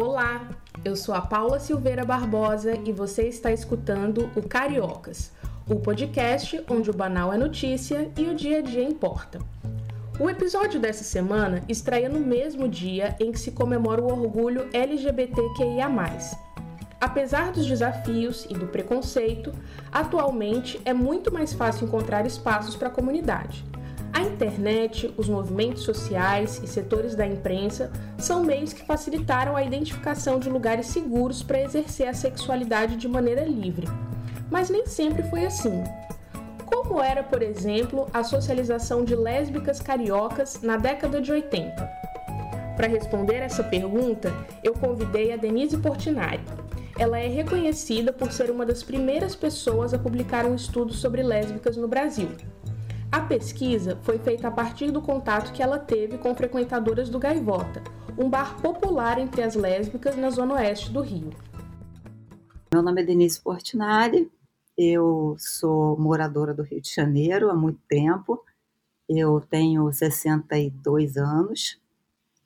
Olá, eu sou a Paula Silveira Barbosa e você está escutando o Cariocas, o podcast onde o banal é notícia e o dia a dia importa. O episódio dessa semana estreia no mesmo dia em que se comemora o orgulho LGBTQIA. Apesar dos desafios e do preconceito, atualmente é muito mais fácil encontrar espaços para a comunidade. A internet, os movimentos sociais e setores da imprensa são meios que facilitaram a identificação de lugares seguros para exercer a sexualidade de maneira livre. Mas nem sempre foi assim. Como era, por exemplo, a socialização de lésbicas cariocas na década de 80? Para responder essa pergunta, eu convidei a Denise Portinari. Ela é reconhecida por ser uma das primeiras pessoas a publicar um estudo sobre lésbicas no Brasil. A pesquisa foi feita a partir do contato que ela teve com frequentadoras do Gaivota, um bar popular entre as lésbicas na zona oeste do Rio. Meu nome é Denise Portinari, eu sou moradora do Rio de Janeiro há muito tempo, eu tenho 62 anos,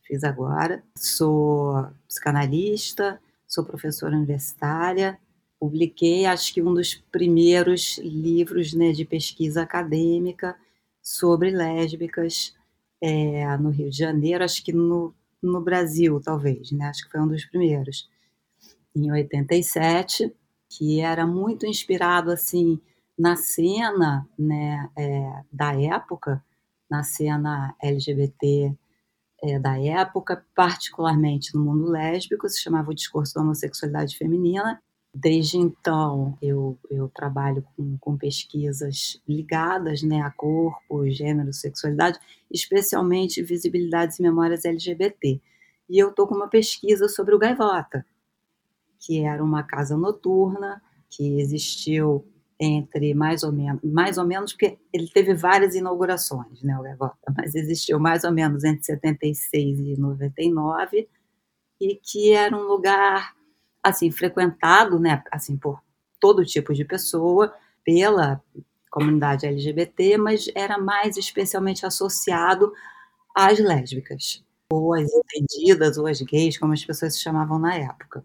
fiz agora, sou psicanalista, sou professora universitária, publiquei, acho que um dos primeiros livros né, de pesquisa acadêmica sobre lésbicas é, no Rio de Janeiro, acho que no, no Brasil, talvez, né? acho que foi um dos primeiros, em 87, que era muito inspirado assim na cena né, é, da época, na cena LGBT é, da época, particularmente no mundo lésbico, se chamava o discurso da homossexualidade feminina, Desde então, eu, eu trabalho com, com pesquisas ligadas né, a corpo, gênero, sexualidade, especialmente visibilidades e memórias LGBT. E eu estou com uma pesquisa sobre o Gaivota, que era uma casa noturna que existiu entre mais ou menos, mais ou menos, porque ele teve várias inaugurações, né, o Gaivota, mas existiu mais ou menos entre 76 e 99, e que era um lugar assim frequentado, né, assim por todo tipo de pessoa, pela comunidade LGBT, mas era mais especialmente associado às lésbicas, ou às entendidas, ou às gays, como as pessoas se chamavam na época.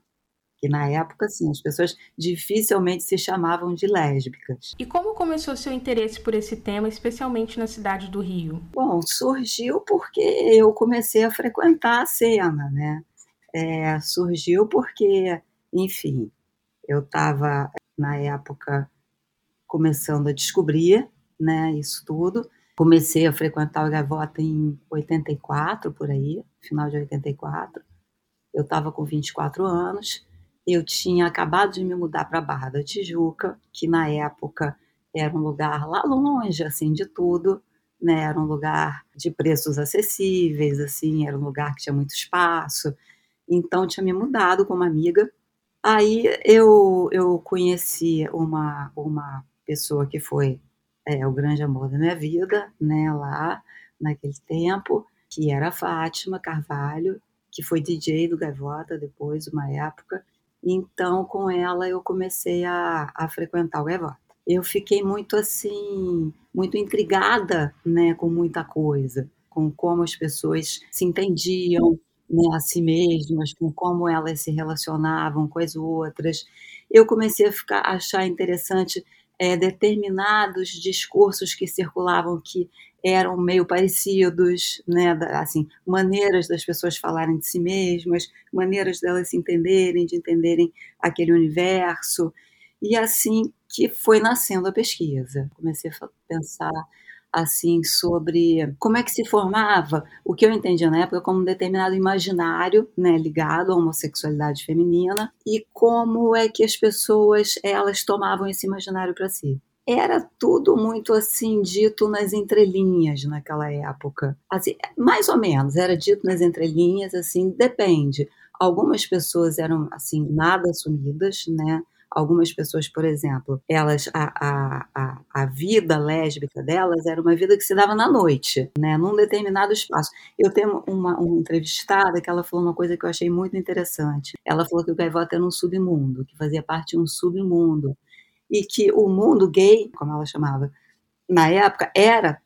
Que na época, sim, as pessoas dificilmente se chamavam de lésbicas. E como começou seu interesse por esse tema, especialmente na cidade do Rio? Bom, surgiu porque eu comecei a frequentar a cena, né? É, surgiu porque enfim, eu estava, na época, começando a descobrir né, isso tudo. Comecei a frequentar o Gavota em 84, por aí, final de 84. Eu estava com 24 anos. Eu tinha acabado de me mudar para Barra da Tijuca, que na época era um lugar lá longe, assim, de tudo, né? Era um lugar de preços acessíveis, assim, era um lugar que tinha muito espaço. Então, tinha me mudado com uma amiga Aí eu, eu conheci uma, uma pessoa que foi é, o grande amor da minha vida, né, lá naquele tempo, que era a Fátima Carvalho, que foi DJ do Gaivota depois, uma época. Então, com ela, eu comecei a, a frequentar o Gaivota. Eu fiquei muito assim, muito intrigada né, com muita coisa, com como as pessoas se entendiam, né, a si mesmas, com como elas se relacionavam com as outras. Eu comecei a ficar, a achar interessante é, determinados discursos que circulavam que eram meio parecidos, né, assim, maneiras das pessoas falarem de si mesmas, maneiras delas se entenderem, de entenderem aquele universo, e assim que foi nascendo a pesquisa. Comecei a pensar assim sobre como é que se formava o que eu entendia na época como um determinado imaginário, né, ligado à homossexualidade feminina e como é que as pessoas elas tomavam esse imaginário para si. Era tudo muito assim dito nas entrelinhas naquela época. Assim, mais ou menos, era dito nas entrelinhas, assim, depende. Algumas pessoas eram assim nada assumidas, né? Algumas pessoas, por exemplo, elas a, a, a, vida lésbica delas era uma vida que se dava na noite, né, num determinado espaço. Eu tenho uma, uma entrevistada que ela falou uma coisa que eu achei muito interessante. Ela falou que o gaivota era um submundo, que fazia parte de um submundo e que o mundo gay, como ela chamava, na época era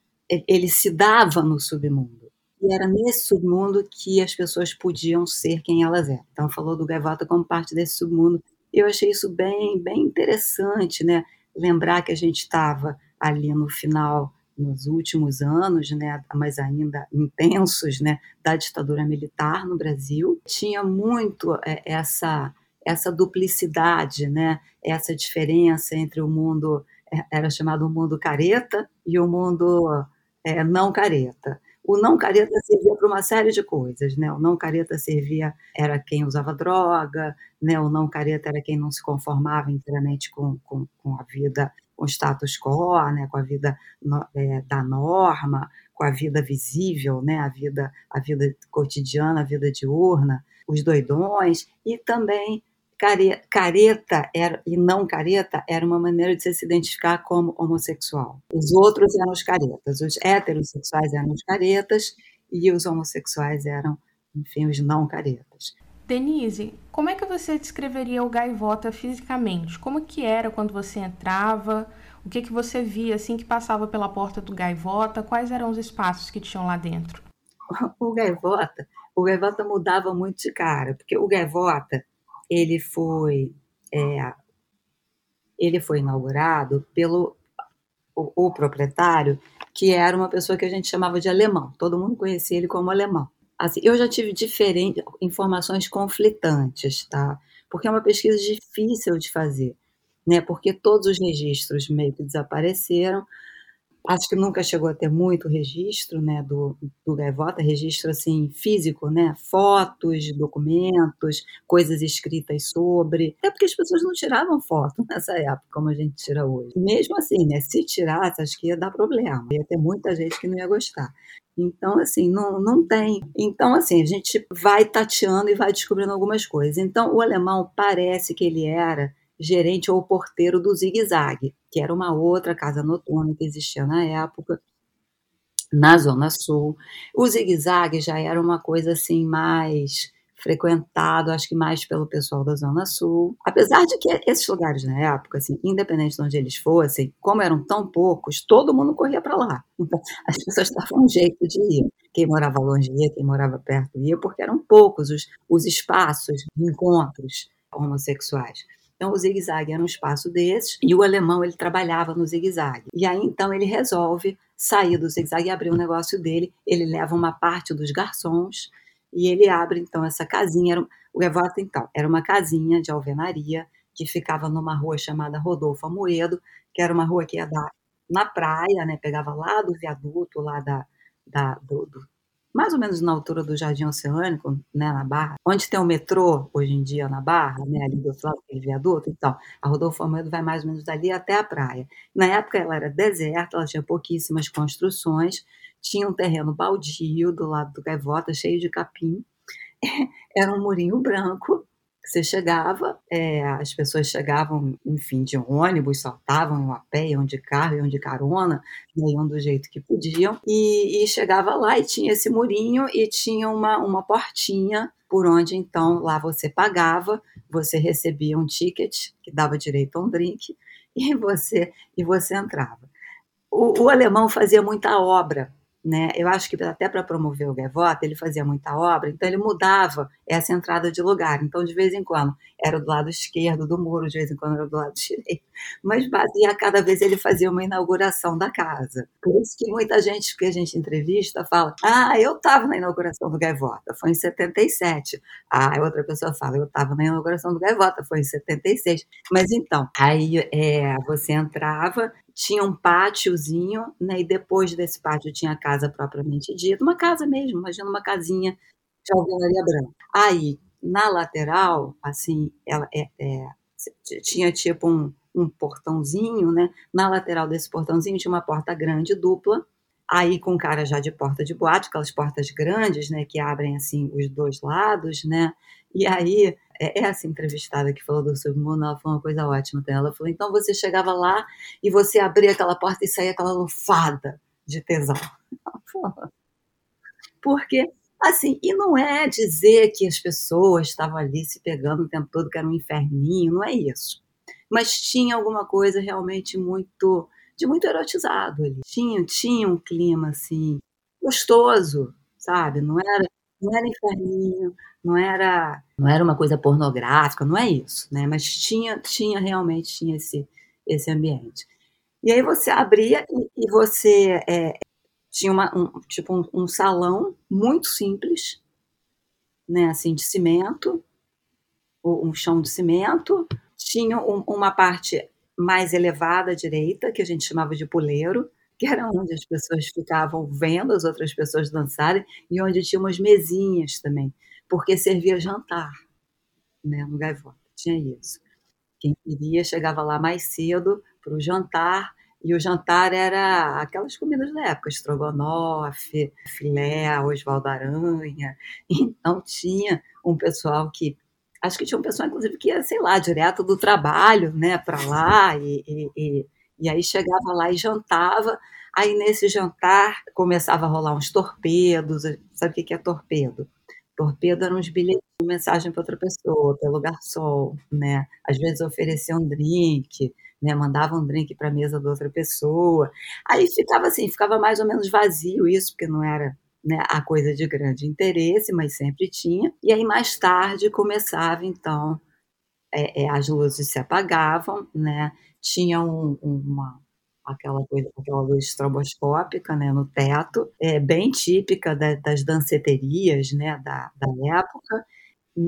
ele se dava no submundo. E era nesse submundo que as pessoas podiam ser quem elas eram. Então falou do Gaivota como parte desse submundo. Eu achei isso bem, bem interessante, né? Lembrar que a gente estava ali no final, nos últimos anos, né, mas ainda intensos, né, da ditadura militar no Brasil. Tinha muito é, essa essa duplicidade, né, essa diferença entre o mundo é, era chamado mundo careta e o mundo é, não careta. O não careta servia para uma série de coisas, né? O não careta servia era quem usava droga, né? O não careta era quem não se conformava inteiramente com, com, com a vida, com o status quo, né? Com a vida é, da norma, com a vida visível, né? A vida, a vida cotidiana, a vida diurna, os doidões e também careta era, e não careta era uma maneira de se identificar como homossexual. Os outros eram os caretas, os heterossexuais eram os caretas e os homossexuais eram, enfim, os não caretas. Denise, como é que você descreveria o gaivota fisicamente? Como que era quando você entrava? O que que você via assim que passava pela porta do gaivota? Quais eram os espaços que tinham lá dentro? O gaivota, o gaivota mudava muito de cara, porque o gaivota ele foi é, ele foi inaugurado pelo o, o, proprietário, que era uma pessoa que a gente chamava de alemão. Todo mundo conhecia ele como alemão. Assim, eu já tive diferentes informações conflitantes, tá? Porque é uma pesquisa difícil de fazer, né? Porque todos os registros meio que desapareceram acho que nunca chegou a ter muito registro né, do, do Gaivota, registro assim físico, né, fotos, documentos, coisas escritas sobre, até porque as pessoas não tiravam foto nessa época como a gente tira hoje. Mesmo assim, né, se tirasse, acho que ia dar problema, ia ter muita gente que não ia gostar. Então, assim, não, não tem. Então, assim, a gente vai tateando e vai descobrindo algumas coisas. Então, o alemão parece que ele era gerente ou porteiro do Zig Zag, que era uma outra casa noturna que existia na época, na Zona Sul. O Zig Zag já era uma coisa assim mais frequentado, acho que mais pelo pessoal da Zona Sul. Apesar de que esses lugares na época, assim, independente de onde eles fossem, como eram tão poucos, todo mundo corria para lá. Então, as pessoas davam um jeito de ir. Quem morava longe ia, quem morava perto ia, porque eram poucos os, os espaços de encontros homossexuais. Então, o zigue-zague era um espaço desses e o alemão ele trabalhava no zigue-zague. E aí, então, ele resolve sair do zigue-zague e abrir o um negócio dele. Ele leva uma parte dos garçons e ele abre, então, essa casinha. Era, o Gavota, então, era uma casinha de alvenaria que ficava numa rua chamada Rodolfo Amoedo, que era uma rua que ia dar na praia, né? Pegava lá do viaduto, lá da, da do, do, mais ou menos na altura do Jardim Oceânico, né, na Barra, onde tem o metrô hoje em dia na Barra, né, ali do outro lado, aquele viaduto, então, a Rodolfo Almeida vai mais ou menos dali até a praia. Na época ela era deserta, ela tinha pouquíssimas construções, tinha um terreno baldio do lado do Gaivota, cheio de capim, era um murinho branco, você chegava, é, as pessoas chegavam, enfim, de ônibus, saltavam, a pé, iam de carro, iam de carona, iam do jeito que podiam, e, e chegava lá e tinha esse murinho e tinha uma, uma portinha por onde então lá você pagava, você recebia um ticket que dava direito a um drink e você e você entrava. O, o alemão fazia muita obra né? Eu acho que até para promover o Gaivota, ele fazia muita obra, então ele mudava essa entrada de lugar. Então, de vez em quando, era do lado esquerdo do muro, de vez em quando era do lado direito. Mas, e a cada vez ele fazia uma inauguração da casa. Por isso que muita gente que a gente entrevista fala: Ah, eu estava na inauguração do Gaivota, foi em 77. Ah, outra pessoa fala: Eu estava na inauguração do Gaivota, foi em 76. Mas então, aí é, você entrava tinha um pátiozinho, né? E depois desse pátio tinha a casa propriamente dita, uma casa mesmo, imagina uma casinha de alvenaria branca. Aí, na lateral, assim, ela é, é, tinha tipo um, um portãozinho, né? Na lateral desse portãozinho tinha uma porta grande, dupla, aí com cara já de porta de boate, aquelas portas grandes, né, que abrem assim os dois lados, né? E aí é, essa entrevistada que falou do submundo, ela falou uma coisa ótima. Ela falou: então você chegava lá e você abria aquela porta e saía aquela lufada de tesão. Porque, assim, e não é dizer que as pessoas estavam ali se pegando o tempo todo, que era um inferninho, não é isso. Mas tinha alguma coisa realmente muito, de muito erotizado ali. Tinha, tinha um clima, assim, gostoso, sabe? Não era, não era inferninho, não era, não era uma coisa pornográfica, não é isso, né? Mas tinha, tinha realmente tinha esse, esse ambiente. E aí você abria e, e você é, tinha uma, um, tipo um, um, salão muito simples, né? Assim de cimento, um chão de cimento, tinha um, uma parte mais elevada à direita que a gente chamava de puleiro que era onde as pessoas ficavam vendo as outras pessoas dançarem e onde tinha umas mesinhas também, porque servia jantar, né, no Gaivota, tinha isso. Quem queria chegava lá mais cedo para o jantar, e o jantar era aquelas comidas da época, estrogonofe, filé, Osvaldo Aranha. Então tinha um pessoal que acho que tinha um pessoal inclusive que ia, sei lá, direto do trabalho, né, para lá e, e, e aí chegava lá e jantava. Aí nesse jantar começava a rolar uns torpedos. Sabe o que é torpedo? Torpedo eram uns bilhetes de mensagem para outra pessoa, pelo garçom, né? Às vezes ofereciam um drink, né? Mandavam um drink para a mesa da outra pessoa. Aí ficava assim, ficava mais ou menos vazio isso, porque não era né, a coisa de grande interesse, mas sempre tinha. E aí mais tarde começava então é, é, as luzes se apagavam, né? Tinha um, uma, aquela coisa, aquela luz estroboscópica, né, no teto, é bem típica da, das danceterias, né, da, da época.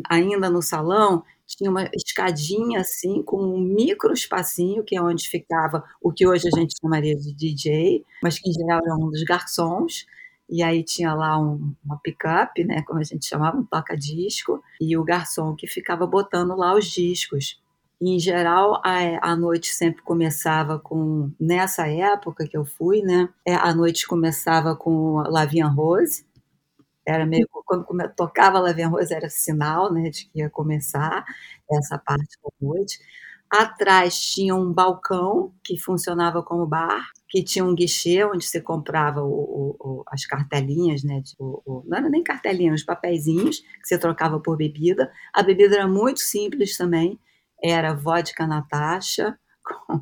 Ainda no salão tinha uma escadinha assim com um micro espacinho que é onde ficava o que hoje a gente chamaria de DJ, mas que em geral era um dos garçons. E aí tinha lá um, uma picape, né, como a gente chamava, um toca-disco, e o garçom que ficava botando lá os discos em geral, a, a noite sempre começava com. Nessa época que eu fui, né? É, a noite começava com Lavinha Rose. Era meio. Quando tocava Lavinha Rose, era sinal, né? De que ia começar essa parte da noite. Atrás tinha um balcão que funcionava como bar, que tinha um guichê onde você comprava o, o, o, as cartelinhas, né? não era nem cartelinha, os papeizinhos que você trocava por bebida. A bebida era muito simples também era vodka Natasha, com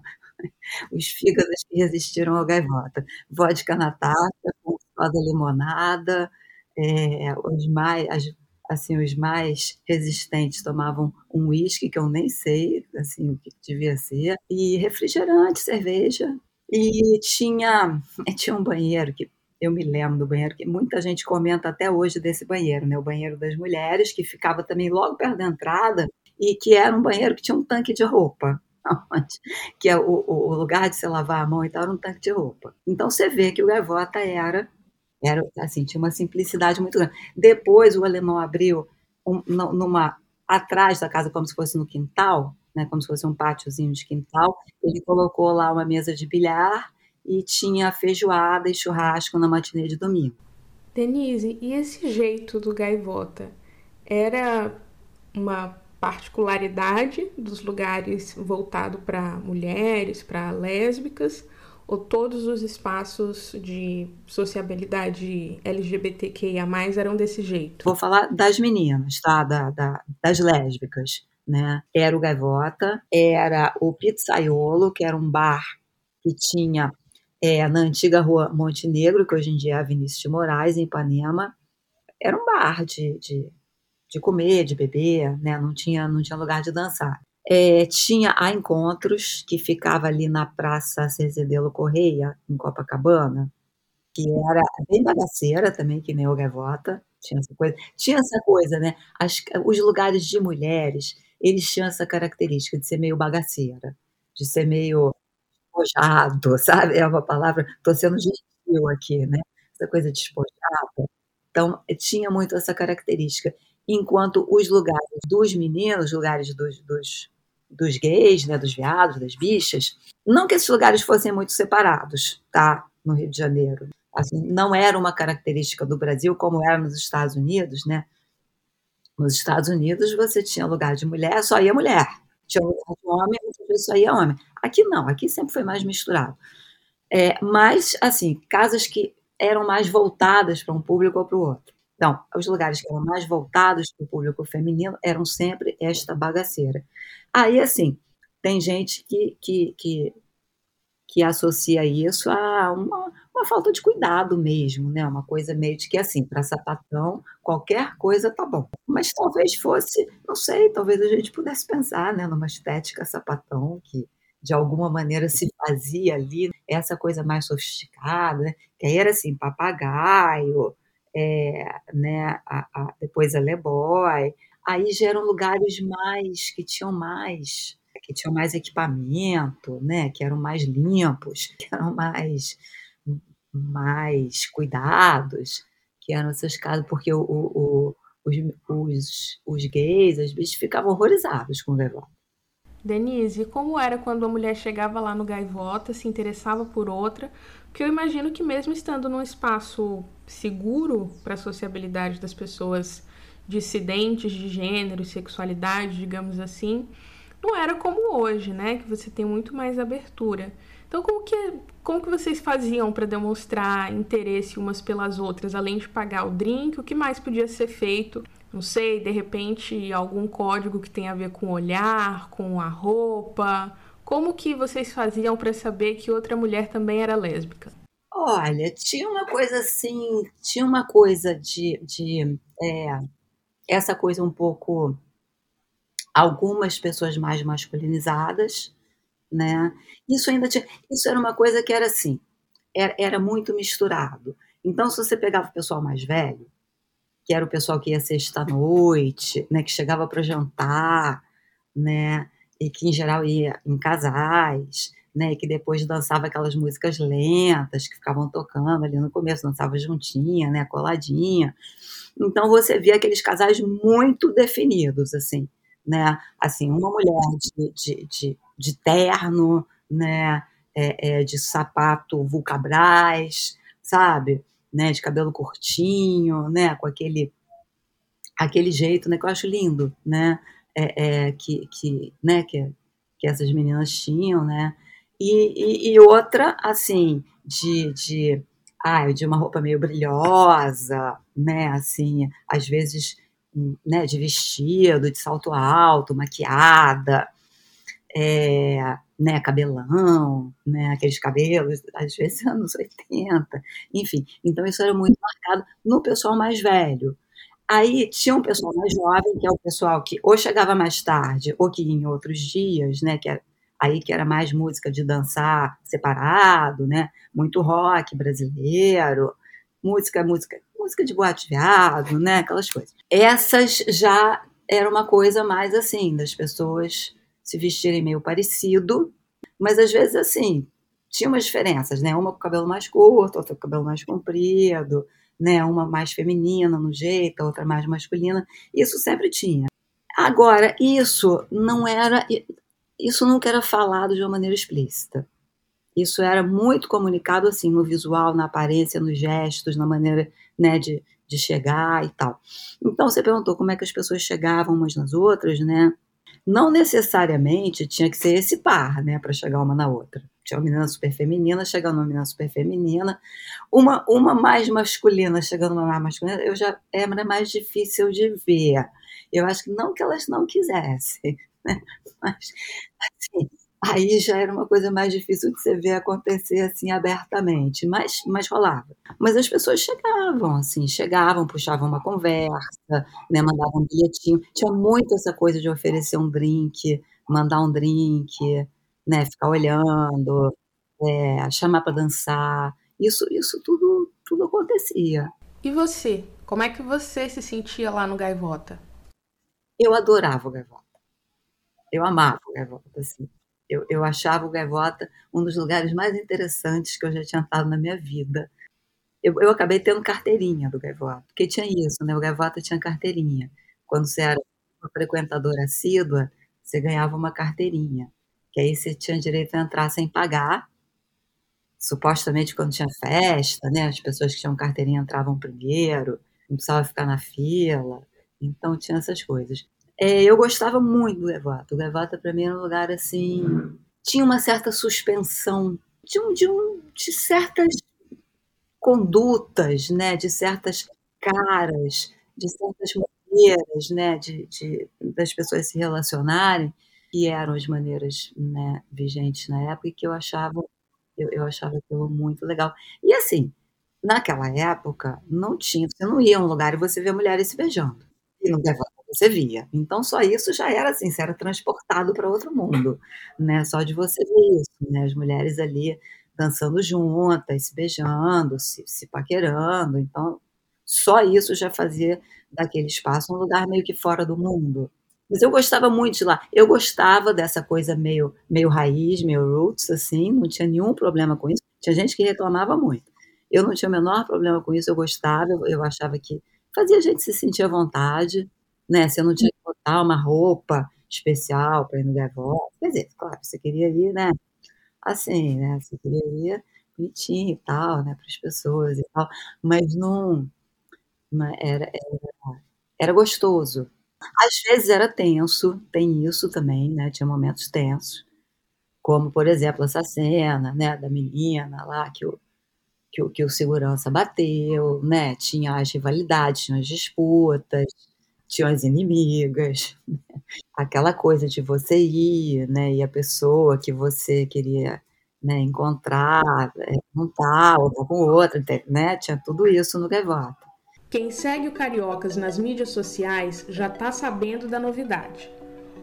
os fígados que resistiram ao gaivota. Vodka Natasha com soda limonada, é, os mais, as, assim, os mais resistentes tomavam um uísque que eu nem sei, assim, o que devia ser, e refrigerante, cerveja. E tinha, tinha um banheiro que eu me lembro do banheiro que muita gente comenta até hoje desse banheiro, né? O banheiro das mulheres, que ficava também logo perto da entrada, e que era um banheiro que tinha um tanque de roupa. que é o, o, lugar de se lavar a mão e tal, era um tanque de roupa. Então você vê que o Gaivota era, era assim, tinha uma simplicidade muito grande. Depois o alemão abriu um, numa atrás da casa, como se fosse no quintal, né, como se fosse um pátiozinho de quintal. Ele colocou lá uma mesa de bilhar e tinha feijoada e churrasco na matinê de domingo. Denise, e esse jeito do Gaivota? Era uma particularidade dos lugares voltado para mulheres, para lésbicas, ou todos os espaços de sociabilidade LGBTQIA+, eram desse jeito? Vou falar das meninas, tá? Da, da, das lésbicas, né? Era o Gaivota, era o Pizzaiolo, que era um bar que tinha é, na antiga rua Montenegro, que hoje em dia é a Vinícius de Moraes, em Ipanema. Era um bar de, de de comer, de beber, né? Não tinha, não tinha lugar de dançar. É, tinha a Encontros, que ficava ali na Praça Cerzedelo Correia, em Copacabana, que era bem bagaceira também, que nem o Gaivota. Tinha essa coisa, tinha essa coisa né? As, os lugares de mulheres, eles tinham essa característica de ser meio bagaceira, de ser meio despojado, sabe? É uma palavra, estou sendo gentil aqui, né? Essa coisa despojada. Então, tinha muito essa característica enquanto os lugares dos meninos, os lugares dos, dos, dos gays, né, dos viados, das bichas, não que esses lugares fossem muito separados, tá? No Rio de Janeiro. Assim, não era uma característica do Brasil como era nos Estados Unidos, né? Nos Estados Unidos você tinha lugar de mulher, só ia mulher. Tinha lugar de homem, só ia homem. Aqui não, aqui sempre foi mais misturado. É, mas, assim, casas que eram mais voltadas para um público ou para o outro. Então, os lugares que eram mais voltados para o público feminino eram sempre esta bagaceira. Aí, assim, tem gente que, que, que, que associa isso a uma, uma falta de cuidado mesmo, né? Uma coisa meio de que assim, para sapatão, qualquer coisa tá bom. Mas talvez fosse, não sei, talvez a gente pudesse pensar, né, numa estética sapatão que de alguma maneira se fazia ali, essa coisa mais sofisticada, né? que aí era assim, papagaio, é, né, a, a, depois a Leboy, aí já eram lugares mais, que tinham mais, que tinham mais equipamento, né, que eram mais limpos, que eram mais, mais cuidados, que eram essas casas, porque o, o, o os, os, os gays, as bichas ficavam horrorizados com o Gaivota. Denise, como era quando a mulher chegava lá no Gaivota, se interessava por outra? Porque eu imagino que mesmo estando num espaço seguro para a sociabilidade das pessoas dissidentes de gênero sexualidade, digamos assim, não era como hoje, né? Que você tem muito mais abertura. Então, como que, como que vocês faziam para demonstrar interesse umas pelas outras, além de pagar o drink? O que mais podia ser feito não sei, de repente algum código que tem a ver com o olhar, com a roupa. Como que vocês faziam para saber que outra mulher também era lésbica? Olha, tinha uma coisa assim, tinha uma coisa de, de é, essa coisa um pouco, algumas pessoas mais masculinizadas, né? Isso ainda tinha, isso era uma coisa que era assim, era, era muito misturado. Então, se você pegava o pessoal mais velho, que era o pessoal que ia sexta-noite, né, que chegava para jantar, né, e que em geral ia em casais, né, e que depois dançava aquelas músicas lentas que ficavam tocando ali no começo, dançava juntinha, né, coladinha. Então você via aqueles casais muito definidos, assim, né, assim, uma mulher de, de, de, de terno, né, é, é, de sapato vulcabras, sabe? Né, de cabelo curtinho, né, com aquele aquele jeito, né, que eu acho lindo, né, é, é, que, que, né, que, que essas meninas tinham, né, e, e, e outra, assim, de, de, ah, de uma roupa meio brilhosa, né, assim, às vezes, né, de vestido, de salto alto, maquiada, é, né, cabelão, né, aqueles cabelos, às vezes anos 80, enfim. Então isso era muito marcado no pessoal mais velho. Aí tinha um pessoal mais jovem, que é o pessoal que ou chegava mais tarde, ou que em outros dias, né, que era, aí que era mais música de dançar separado, né, muito rock brasileiro, música, música, música de boate viado, né, aquelas coisas. Essas já era uma coisa mais assim, das pessoas se vestirem meio parecido, mas às vezes assim, tinha umas diferenças, né? Uma com cabelo mais curto, outra com cabelo mais comprido, né? Uma mais feminina no jeito, outra mais masculina. Isso sempre tinha. Agora, isso não era isso nunca era falado de uma maneira explícita. Isso era muito comunicado assim no visual, na aparência, nos gestos, na maneira, né, de, de chegar e tal. Então você perguntou como é que as pessoas chegavam umas nas outras, né? Não necessariamente tinha que ser esse par, né, para chegar uma na outra. Tinha uma menina super feminina chegando uma menina super feminina, uma, uma mais masculina chegando uma mais masculina, eu já era mais difícil de ver. Eu acho que não que elas não quisessem, né? mas assim, aí já era uma coisa mais difícil de você ver acontecer assim abertamente, mas, mas rolava. Mas as pessoas chegavam, assim, chegavam, puxavam uma conversa, né, mandavam um bilhetinho. Tinha muito essa coisa de oferecer um drink, mandar um drink, né, ficar olhando, é, chamar para dançar. Isso, isso tudo, tudo acontecia. E você? Como é que você se sentia lá no Gaivota? Eu adorava o Gaivota. Eu amava o Gaivota, assim. Eu, eu achava o Gaivota um dos lugares mais interessantes que eu já tinha estado na minha vida. Eu, eu acabei tendo carteirinha do Gaivota, porque tinha isso, né? O Gaivota tinha carteirinha. Quando você era uma frequentadora assídua, você ganhava uma carteirinha, que aí você tinha direito a entrar sem pagar. Supostamente quando tinha festa, né? As pessoas que tinham carteirinha entravam primeiro, não precisava ficar na fila. Então tinha essas coisas. É, eu gostava muito do Gavata. O Gavata, para mim, era um lugar assim. Tinha uma certa suspensão de, um, de, um, de certas condutas, né? de certas caras, de certas maneiras né? de, de, das pessoas se relacionarem, que eram as maneiras né? vigentes na época e que eu achava, eu, eu achava aquilo muito legal. E assim, naquela época, não tinha, você não ia a um lugar e você vê mulheres se beijando. E Gaivota você via. Então só isso já era assim, você era transportado para outro mundo, né? Só de você ver isso, né? As mulheres ali dançando juntas, se beijando, se, se paquerando. Então, só isso já fazia daquele espaço um lugar meio que fora do mundo. Mas eu gostava muito de lá. Eu gostava dessa coisa meio, meio raiz, meio roots, assim, não tinha nenhum problema com isso. Tinha gente que reclamava muito. Eu não tinha o menor problema com isso, eu gostava, eu, eu achava que fazia a gente se sentir à vontade, né? Você não tinha que botar uma roupa especial para ir no Gaivota. Quer dizer, claro, você queria ir, né? Assim, né? Você queria ir bonitinho e tal, né? Para as pessoas e tal, mas não. Era, era, era gostoso. Às vezes era tenso, tem isso também, né? Tinha momentos tensos, como por exemplo essa cena, né? Da menina lá que o que o, que o segurança bateu, né? Tinha as rivalidades, tinha as disputas, tinha as inimigas, aquela coisa de você ir, né? E a pessoa que você queria né, encontrar, é, não tá, ou tá com outra, né? Tinha tudo isso no Gaivota. Quem segue o Cariocas nas mídias sociais já está sabendo da novidade.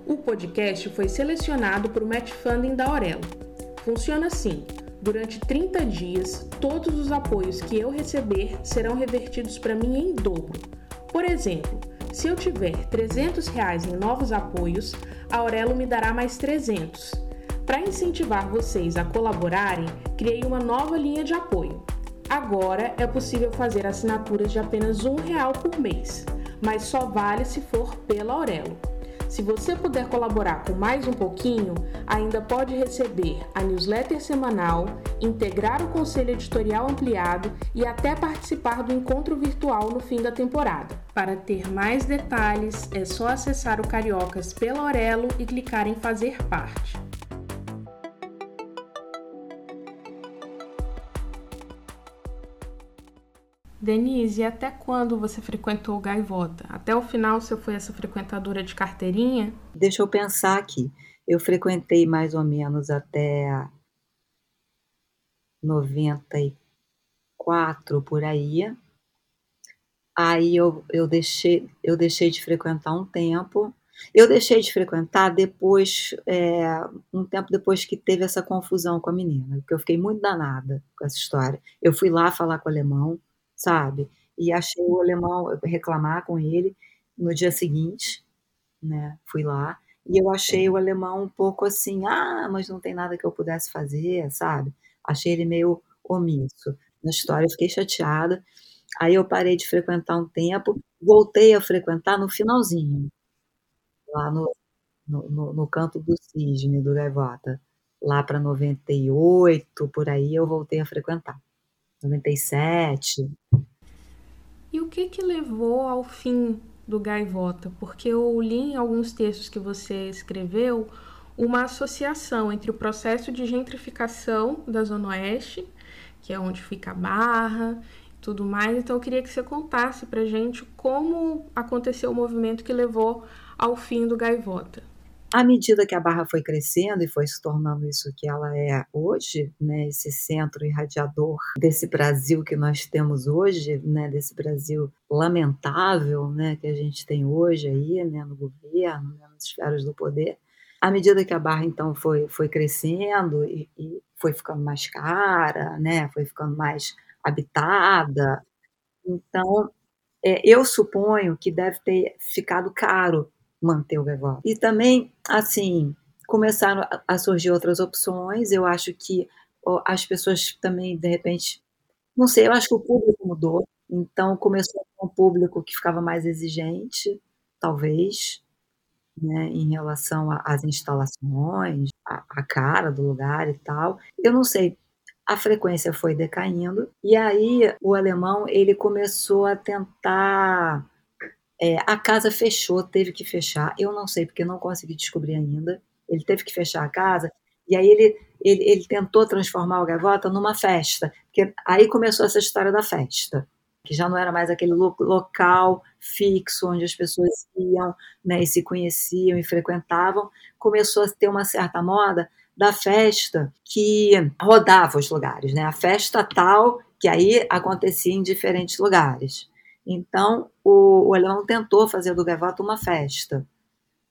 O podcast foi selecionado para o Match Funding da Aurelo. Funciona assim: durante 30 dias, todos os apoios que eu receber serão revertidos para mim em dobro. Por exemplo, se eu tiver 300 reais em novos apoios, a Aurelo me dará mais 300. Para incentivar vocês a colaborarem, criei uma nova linha de apoio. Agora é possível fazer assinaturas de apenas um real por mês, mas só vale se for pela Aurelo. Se você puder colaborar com mais um pouquinho, ainda pode receber a newsletter semanal, integrar o conselho editorial ampliado e até participar do encontro virtual no fim da temporada. Para ter mais detalhes, é só acessar o Cariocas pela Aurelo e clicar em fazer parte. Denise, e até quando você frequentou o Gaivota? Até o final você foi essa frequentadora de carteirinha? Deixa eu pensar aqui. Eu frequentei mais ou menos até 94 por aí. Aí eu, eu, deixei, eu deixei de frequentar um tempo. Eu deixei de frequentar depois, é, um tempo depois que teve essa confusão com a menina, porque eu fiquei muito danada com essa história. Eu fui lá falar com o alemão, sabe? E achei o alemão reclamar com ele no dia seguinte, né? Fui lá e eu achei o alemão um pouco assim, ah, mas não tem nada que eu pudesse fazer, sabe? Achei ele meio omisso na história, fiquei chateada. Aí eu parei de frequentar um tempo, voltei a frequentar no finalzinho, lá no, no, no, no canto do cisne, do Gaivota. Lá para 98, por aí, eu voltei a frequentar. 97. E o que que levou ao fim do Gaivota? Porque eu li em alguns textos que você escreveu uma associação entre o processo de gentrificação da Zona Oeste, que é onde fica a Barra, tudo mais. Então eu queria que você contasse pra gente como aconteceu o movimento que levou ao fim do Gaivota. À medida que a Barra foi crescendo e foi se tornando isso que ela é hoje, né, esse centro irradiador desse Brasil que nós temos hoje, né, desse Brasil lamentável, né, que a gente tem hoje aí, né, no governo, né, nas esferas do poder, à medida que a Barra então foi, foi crescendo e, e foi ficando mais cara, né, foi ficando mais habitada, então é, eu suponho que deve ter ficado caro manter o Gaivota. E também, assim, começaram a surgir outras opções. Eu acho que as pessoas também, de repente, não sei, eu acho que o público mudou. Então, começou um público que ficava mais exigente, talvez, né, em relação às instalações, a cara do lugar e tal. Eu não sei, a frequência foi decaindo e aí o alemão ele começou a tentar é, a casa fechou, teve que fechar. Eu não sei, porque não consegui descobrir ainda. Ele teve que fechar a casa. E aí ele, ele, ele tentou transformar o Gaivota numa festa. Porque aí começou essa história da festa. Que já não era mais aquele lo local fixo onde as pessoas iam né, e se conheciam e frequentavam. Começou a ter uma certa moda da festa que rodava os lugares, né? A festa tal que aí acontecia em diferentes lugares. Então, o, o alemão tentou fazer do Gaivota uma festa.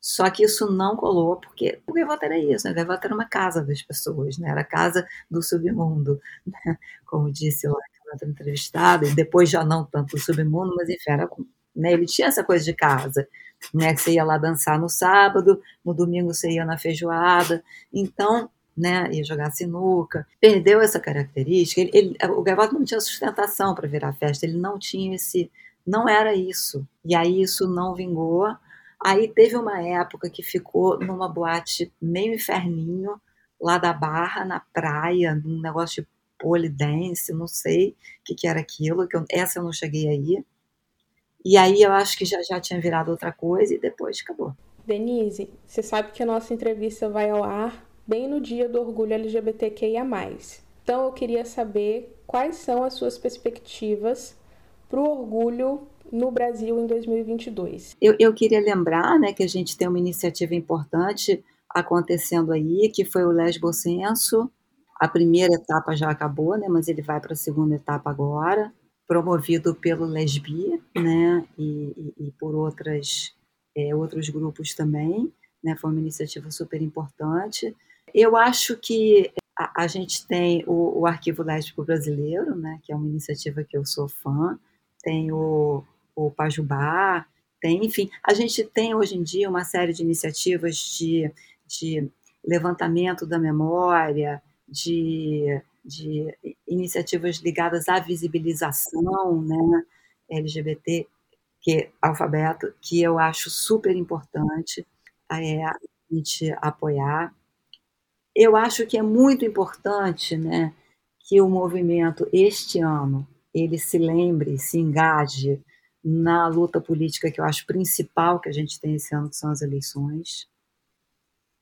Só que isso não colou, porque o Gaivota era isso, né? o Gaivota era uma casa das pessoas, né? era a casa do submundo, né? como disse lá outra entrevistada, e depois já não tanto do submundo, mas enfim, era, né? ele tinha essa coisa de casa, né? que você ia lá dançar no sábado, no domingo você ia na feijoada, então né, ia jogar sinuca, perdeu essa característica. Ele, ele, o Gaivota não tinha sustentação para virar festa, ele não tinha esse, não era isso. E aí isso não vingou. Aí teve uma época que ficou numa boate meio inferninho, lá da Barra, na praia, num negócio de polidense, não sei o que, que era aquilo, que eu, essa eu não cheguei aí. E aí eu acho que já, já tinha virado outra coisa e depois acabou. Denise, você sabe que a nossa entrevista vai ao ar bem no dia do orgulho LGBTQIA. Então eu queria saber quais são as suas perspectivas para o orgulho no Brasil em 2022. Eu, eu queria lembrar né, que a gente tem uma iniciativa importante acontecendo aí, que foi o Lesbo Censo. A primeira etapa já acabou, né, mas ele vai para a segunda etapa agora, promovido pelo Lesbi né, e, e, e por outras, é, outros grupos também. Né, foi uma iniciativa super importante. Eu acho que a, a gente tem o, o Arquivo Lésbico Brasileiro, né, que é uma iniciativa que eu sou fã, tem o, o Pajubá, tem, enfim, a gente tem hoje em dia uma série de iniciativas de, de levantamento da memória, de, de iniciativas ligadas à visibilização né, LGBT, que alfabeto, que eu acho super importante é, a gente apoiar. Eu acho que é muito importante né, que o movimento, este ano, ele se lembre, se engaje na luta política que eu acho principal que a gente tem esse ano, que são as eleições,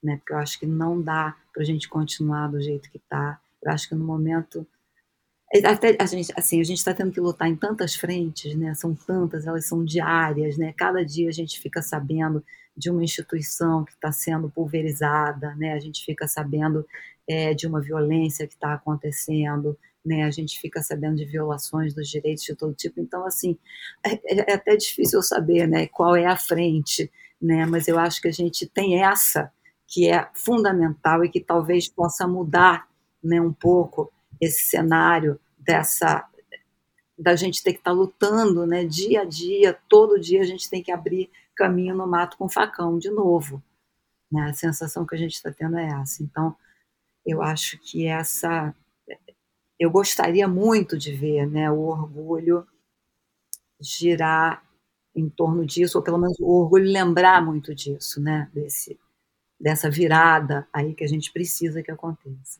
né? Porque eu acho que não dá para a gente continuar do jeito que está. Eu acho que no momento é, até a gente assim a gente está tendo que lutar em tantas frentes, né? São tantas, elas são diárias, né? Cada dia a gente fica sabendo de uma instituição que está sendo pulverizada, né? A gente fica sabendo é, de uma violência que está acontecendo, né? A gente fica sabendo de violações dos direitos de todo tipo. Então, assim, é, é, é até difícil saber, né? Qual é a frente, né? Mas eu acho que a gente tem essa que é fundamental e que talvez possa mudar, né? Um pouco esse cenário dessa da gente ter que estar tá lutando, né? Dia a dia, todo dia a gente tem que abrir caminho no mato com facão de novo. Né? A sensação que a gente está tendo é essa. Então, eu acho que essa eu gostaria muito de ver né, o orgulho girar em torno disso, ou pelo menos o orgulho lembrar muito disso, né, desse, dessa virada aí que a gente precisa que aconteça.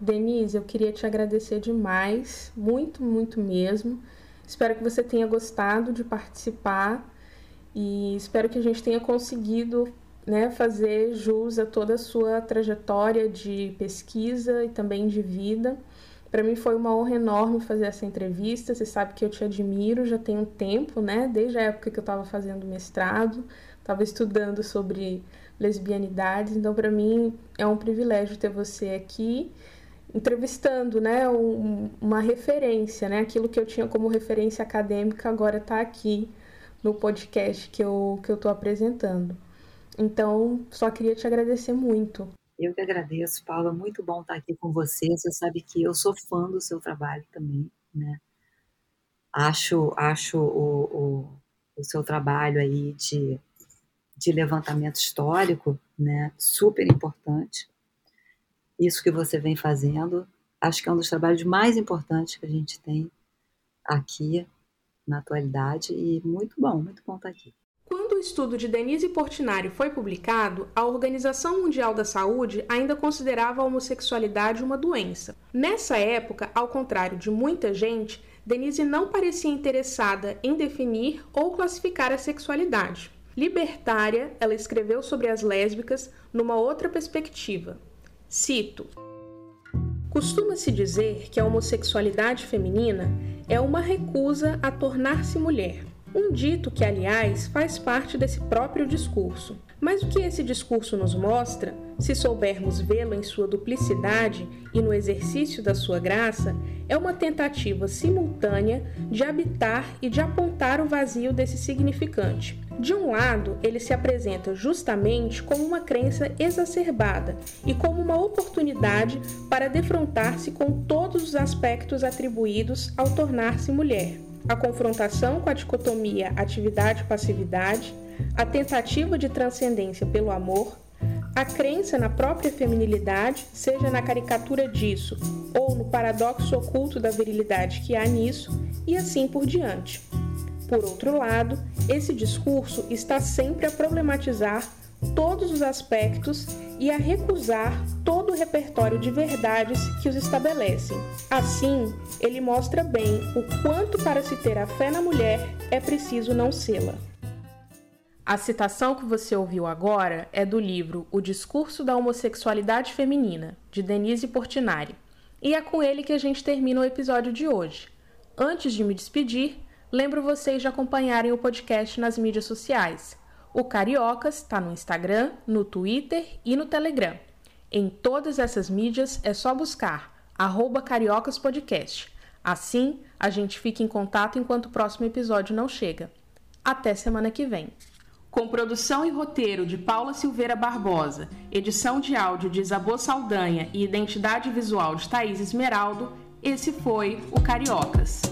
Denise, eu queria te agradecer demais, muito, muito mesmo. Espero que você tenha gostado de participar e espero que a gente tenha conseguido né, fazer jus a toda a sua trajetória de pesquisa e também de vida. Para mim foi uma honra enorme fazer essa entrevista. Você sabe que eu te admiro já tem um tempo, né? Desde a época que eu estava fazendo mestrado, estava estudando sobre lesbianidades. Então, para mim é um privilégio ter você aqui entrevistando, né? Um, uma referência, né? Aquilo que eu tinha como referência acadêmica agora está aqui no podcast que eu que eu apresentando. Então, só queria te agradecer muito. Eu que agradeço, Paula. Muito bom estar aqui com você. Você sabe que eu sou fã do seu trabalho também, né? Acho, acho o, o, o seu trabalho aí de, de levantamento histórico, né? Super importante. Isso que você vem fazendo, acho que é um dos trabalhos mais importantes que a gente tem aqui na atualidade e muito bom, muito bom estar aqui. Quando o estudo de Denise Portinari foi publicado, a Organização Mundial da Saúde ainda considerava a homossexualidade uma doença. Nessa época, ao contrário de muita gente, Denise não parecia interessada em definir ou classificar a sexualidade. Libertária, ela escreveu sobre as lésbicas numa outra perspectiva. Cito: Costuma-se dizer que a homossexualidade feminina é uma recusa a tornar-se mulher um dito que, aliás, faz parte desse próprio discurso. Mas o que esse discurso nos mostra, se soubermos vê-lo em sua duplicidade e no exercício da sua graça, é uma tentativa simultânea de habitar e de apontar o vazio desse significante. De um lado, ele se apresenta justamente como uma crença exacerbada e como uma oportunidade para defrontar-se com todos os aspectos atribuídos ao tornar-se mulher. A confrontação com a dicotomia atividade-passividade, a tentativa de transcendência pelo amor, a crença na própria feminilidade, seja na caricatura disso ou no paradoxo oculto da virilidade que há nisso, e assim por diante. Por outro lado, esse discurso está sempre a problematizar todos os aspectos e a recusar todo o repertório de verdades que os estabelecem. Assim, ele mostra bem o quanto para se ter a fé na mulher é preciso não sê-la. A citação que você ouviu agora é do livro O Discurso da Homossexualidade Feminina, de Denise Portinari. E é com ele que a gente termina o episódio de hoje. Antes de me despedir, lembro vocês de acompanharem o podcast nas mídias sociais. O Cariocas está no Instagram, no Twitter e no Telegram. Em todas essas mídias é só buscar cariocaspodcast. Assim, a gente fica em contato enquanto o próximo episódio não chega. Até semana que vem! Com produção e roteiro de Paula Silveira Barbosa, edição de áudio de Isabô Saldanha e identidade visual de Thaís Esmeraldo, esse foi o Cariocas.